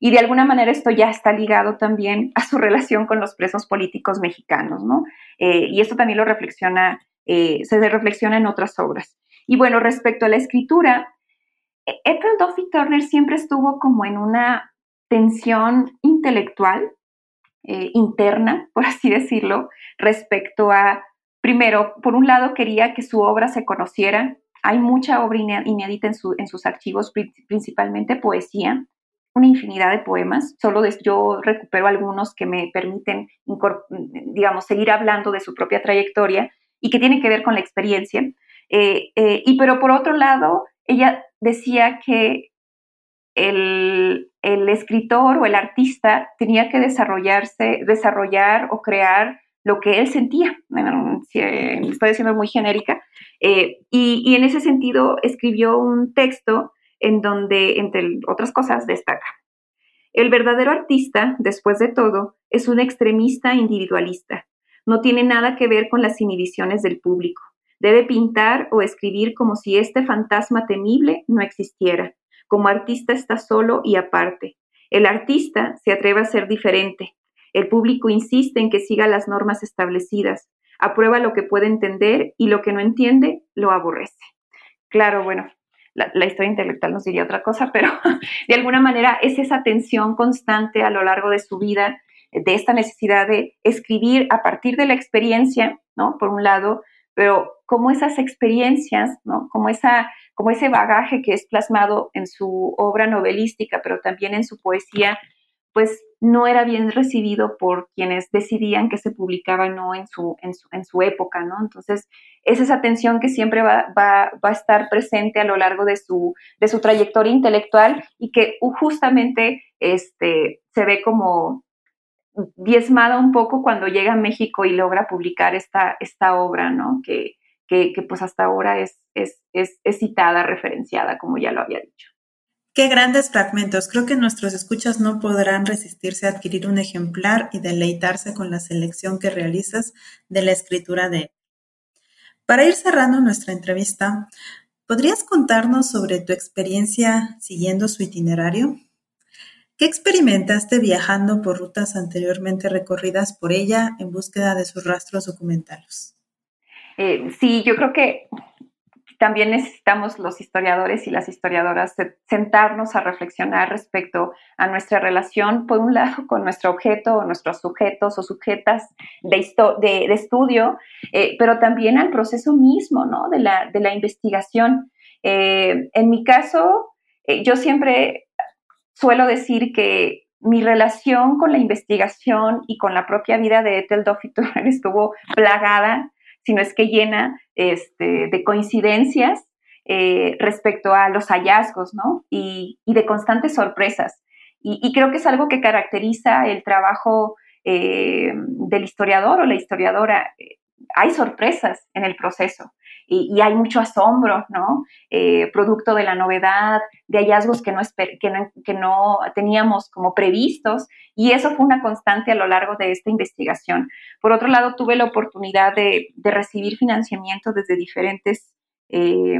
Y de alguna manera esto ya está ligado también a su relación con los presos políticos mexicanos, ¿no? Eh, y esto también lo reflexiona, eh, se reflexiona en otras obras. Y bueno, respecto a la escritura, e-, Ethel Duffy Turner siempre estuvo como en una tensión intelectual eh, interna, *laughs* por así decirlo, respecto a, primero, por un lado quería que su obra se conociera, hay mucha obra inédita en, sus archivos, principalmente poesía, una infinidad de poemas. Solo yo recupero algunos que me permiten, digamos, seguir hablando de su propia trayectoria y que tienen que ver con la experiencia. Eh, eh, y pero por otro lado, ella decía que el, escritor o el artista tenía que desarrollarse, desarrollar o crear lo que él sentía. Eh, estoy diciendo muy genérica. Eh, y, en ese sentido escribió un texto en donde, entre otras cosas, destaca. El verdadero artista, después de todo, es un extremista individualista. No tiene nada que ver con las inhibiciones del público. Debe pintar o escribir como si este fantasma temible no existiera. Como artista está solo y aparte. El artista se atreve a ser diferente, el público insiste en que siga las normas establecidas, aprueba lo que puede entender y lo que no entiende lo aborrece. Claro, bueno, la, historia intelectual nos diría otra cosa, pero *laughs* de alguna manera es esa tensión constante a lo largo de su vida, de esta necesidad de escribir a partir de la experiencia, ¿no? Por un lado, pero como esas experiencias, ¿no? Como, esa, como ese bagaje que es plasmado en su obra novelística, pero también en su poesía, pues no era bien recibido por quienes decidían que se publicaba no en su, en su, en su época, ¿no? Entonces, es esa tensión que siempre va, va, va, a estar presente a lo largo de su, de su trayectoria intelectual y que justamente este, se ve como diezmada un poco cuando llega a México y logra publicar esta, esta obra, ¿no? Que, que, pues hasta ahora es, es, es, es citada, referenciada, como ya lo había dicho. Qué grandes fragmentos. Creo que nuestros escuchas no podrán resistirse a adquirir un ejemplar y deleitarse con la selección que realizas de la escritura de él. Para ir cerrando nuestra entrevista, ¿podrías contarnos sobre tu experiencia siguiendo su itinerario? ¿Qué experimentaste viajando por rutas anteriormente recorridas por ella en búsqueda de sus rastros documentales? Eh, sí, yo creo que también necesitamos los historiadores y las historiadoras sentarnos a reflexionar respecto a nuestra relación, por un lado, con nuestro objeto o nuestros sujetos o sujetas de, estudio, eh, pero también al proceso mismo ¿no? de, la, de la investigación. Eh, en mi caso, eh, yo siempre suelo decir que mi relación con la investigación y con la propia vida de Ethel Duffy *laughs* estuvo plagada sino es que llena este, de coincidencias eh, respecto a los hallazgos, ¿no? Y, de constantes sorpresas. Y, creo que es algo que caracteriza el trabajo eh, del historiador o la historiadora. Hay sorpresas en el proceso y, hay mucho asombro, ¿no? Eh, producto de la novedad, de hallazgos que no, que, no, teníamos como previstos, y eso fue una constante a lo largo de esta investigación. Por otro lado, tuve la oportunidad de, recibir financiamiento desde diferentes eh,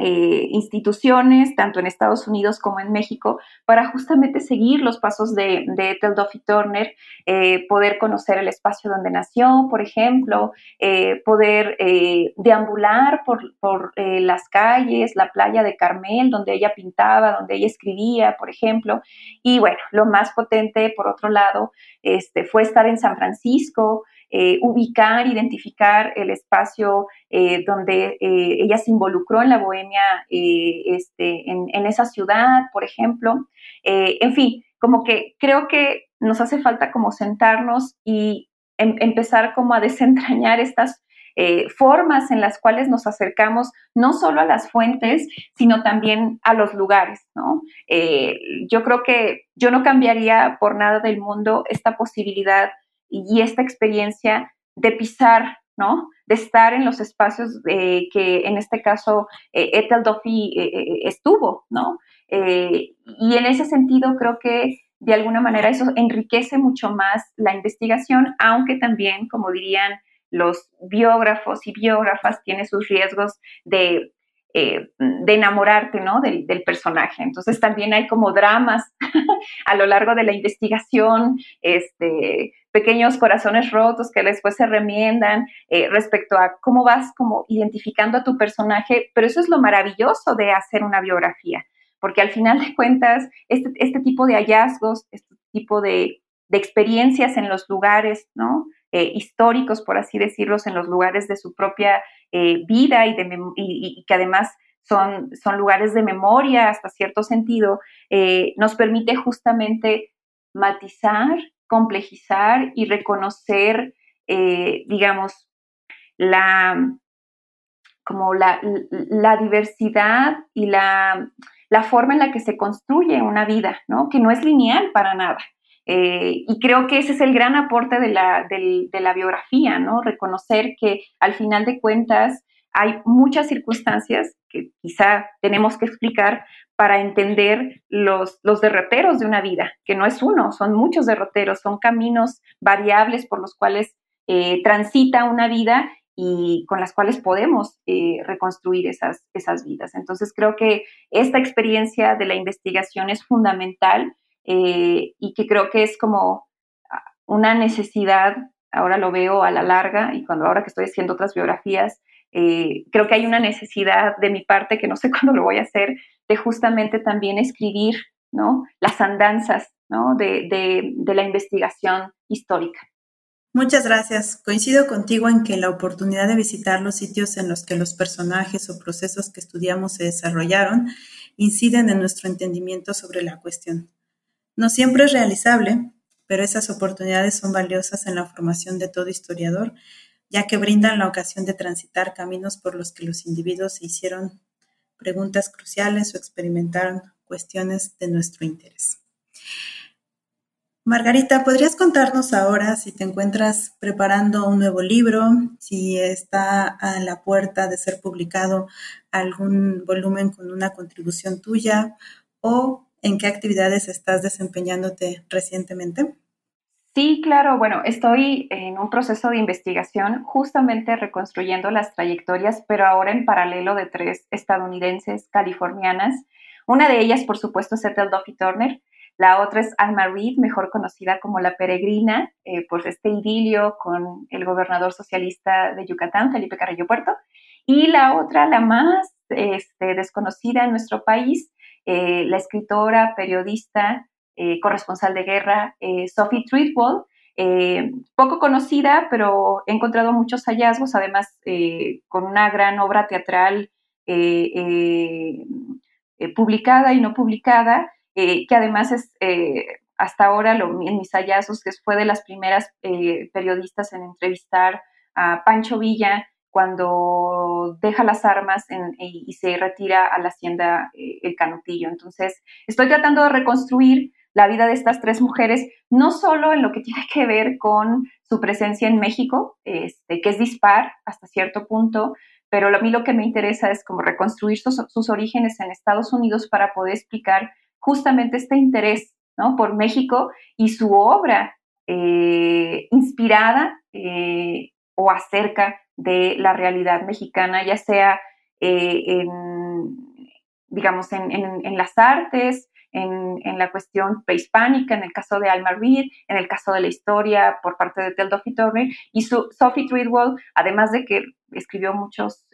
eh, instituciones, tanto en Estados Unidos como en México, para justamente seguir los pasos de, de Ethel Duffy Turner, eh, poder conocer el espacio donde nació, por ejemplo, eh, poder deambular por, por las calles, la playa de Carmel, donde ella pintaba, donde ella escribía, por ejemplo. Y bueno, lo más potente, por otro lado, este, fue estar en San Francisco, eh, ubicar, identificar el espacio eh, donde eh, ella se involucró en la bohemia este, en, esa ciudad, por ejemplo. en fin, como que creo que nos hace falta como sentarnos y em, empezar como a desentrañar estas formas en las cuales nos acercamos no solo a las fuentes, sino también a los lugares, ¿no? yo creo que yo no cambiaría por nada del mundo esta posibilidad y esta experiencia de pisar, ¿no? De estar en los espacios que en este caso eh, Ethel Duffy eh, eh, estuvo, ¿no? y en ese sentido creo que de alguna manera eso enriquece mucho más la investigación, aunque también, como dirían los biógrafos y biógrafas, tiene sus riesgos de eh, de enamorarte, ¿no? Del, personaje. Entonces también hay como dramas *laughs* a lo largo de la investigación, este, pequeños corazones rotos que después se remiendan eh, respecto a cómo vas como identificando a tu personaje, pero eso es lo maravilloso de hacer una biografía, porque al final de cuentas, este, este tipo de hallazgos, este tipo de, experiencias en los lugares, ¿no? Eh, históricos, por así decirlos, en los lugares de su propia eh, vida y, que además son, son lugares de memoria hasta cierto sentido, eh, nos permite justamente matizar, complejizar y reconocer, digamos, la, como la, la diversidad y la, la, forma en la que se construye una vida, ¿no? que no es lineal para nada. Eh, y creo que ese es el gran aporte de la, biografía, ¿no? Reconocer que al final de cuentas hay muchas circunstancias que quizá tenemos que explicar para entender los, derroteros de una vida, que no es uno, son muchos derroteros, son caminos variables por los cuales eh, transita una vida y con las cuales podemos eh, reconstruir esas, esas vidas. Entonces creo que esta experiencia de la investigación es fundamental eh, y que creo que es como una necesidad, ahora lo veo a la larga y cuando ahora que estoy haciendo otras biografías, eh, creo que hay una necesidad de mi parte, que no sé *laughs* cuándo lo voy a hacer, de justamente también escribir ¿no? las andanzas ¿no? de la investigación histórica. Muchas gracias. Coincido contigo en que la oportunidad de visitar los sitios en los que los personajes o procesos que estudiamos se desarrollaron inciden en nuestro entendimiento sobre la cuestión. No siempre es realizable, pero esas oportunidades son valiosas en la formación de todo historiador, ya que brindan la ocasión de transitar caminos por los que los individuos se hicieron preguntas cruciales o experimentaron cuestiones de nuestro interés. Margarita, ¿podrías contarnos ahora si te encuentras preparando un nuevo libro, si está a la puerta de ser publicado algún volumen con una contribución tuya o ¿En qué actividades estás desempeñándote recientemente? Sí, claro. Bueno, estoy en un proceso de investigación justamente reconstruyendo las trayectorias, pero ahora en paralelo de tres estadounidenses californianas. Una de ellas, por supuesto, es Ethel Duffy Turner. La otra es Alma Reed, mejor conocida como La Peregrina, eh, por este idilio con el gobernador socialista de Yucatán, Felipe Carrillo Puerto. Y la otra, la más este, desconocida en nuestro país, eh, la escritora, periodista, eh, corresponsal de guerra, Sophie Treadwell, poco conocida, pero he encontrado muchos hallazgos, además con una gran obra teatral publicada y no publicada, que además es hasta ahora lo, en mis hallazgos, que fue de las primeras eh, periodistas en entrevistar a Pancho Villa cuando deja las armas y, se retira a la hacienda eh, El Canutillo. Entonces, estoy tratando de reconstruir la vida de estas tres mujeres, no solo en lo que *laughs* tiene que ver con su presencia en México, este, que es dispar hasta cierto punto, pero a mí lo que me interesa es como reconstruir sus, sus orígenes en Estados Unidos para poder explicar justamente este interés por México y su obra eh, inspirada eh, o acerca de la realidad mexicana, ya sea eh, en, digamos, en, las artes, en, la cuestión prehispánica, en el caso de Alma Reed, en el caso de la historia por parte de Tel Turner, y su, Sophie Treadwell, además de que escribió muchos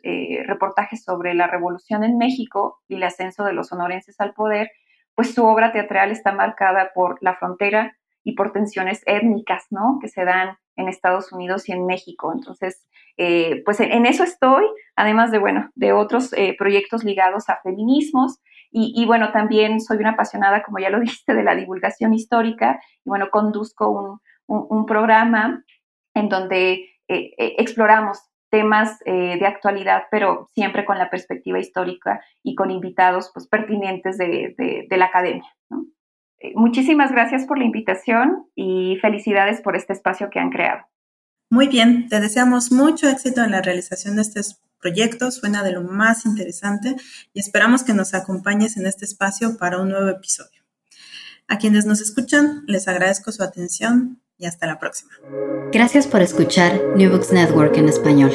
reportajes sobre la revolución en México y el ascenso de los sonorenses al poder, pues su obra teatral está marcada por la frontera y por tensiones étnicas, ¿no? Que se dan en Estados Unidos y en México. Entonces, eh, pues en, eso estoy, además de, bueno, de otros eh, proyectos ligados a feminismos. Y, bueno, también soy una apasionada, como ya lo *laughs* dijiste, de la divulgación histórica. Y bueno, conduzco un, programa en donde eh, exploramos temas eh, de actualidad, pero siempre con la perspectiva histórica y con invitados pues, pertinentes de, la academia. Eh, muchísimas gracias por la invitación y felicidades por este espacio que han creado. Muy bien, te deseamos mucho éxito en la realización de estos proyectos, suena de lo más interesante y esperamos que nos acompañes en este espacio para un nuevo episodio. A quienes nos escuchan, les agradezco su atención y hasta la próxima. Gracias por escuchar New Books Network en español.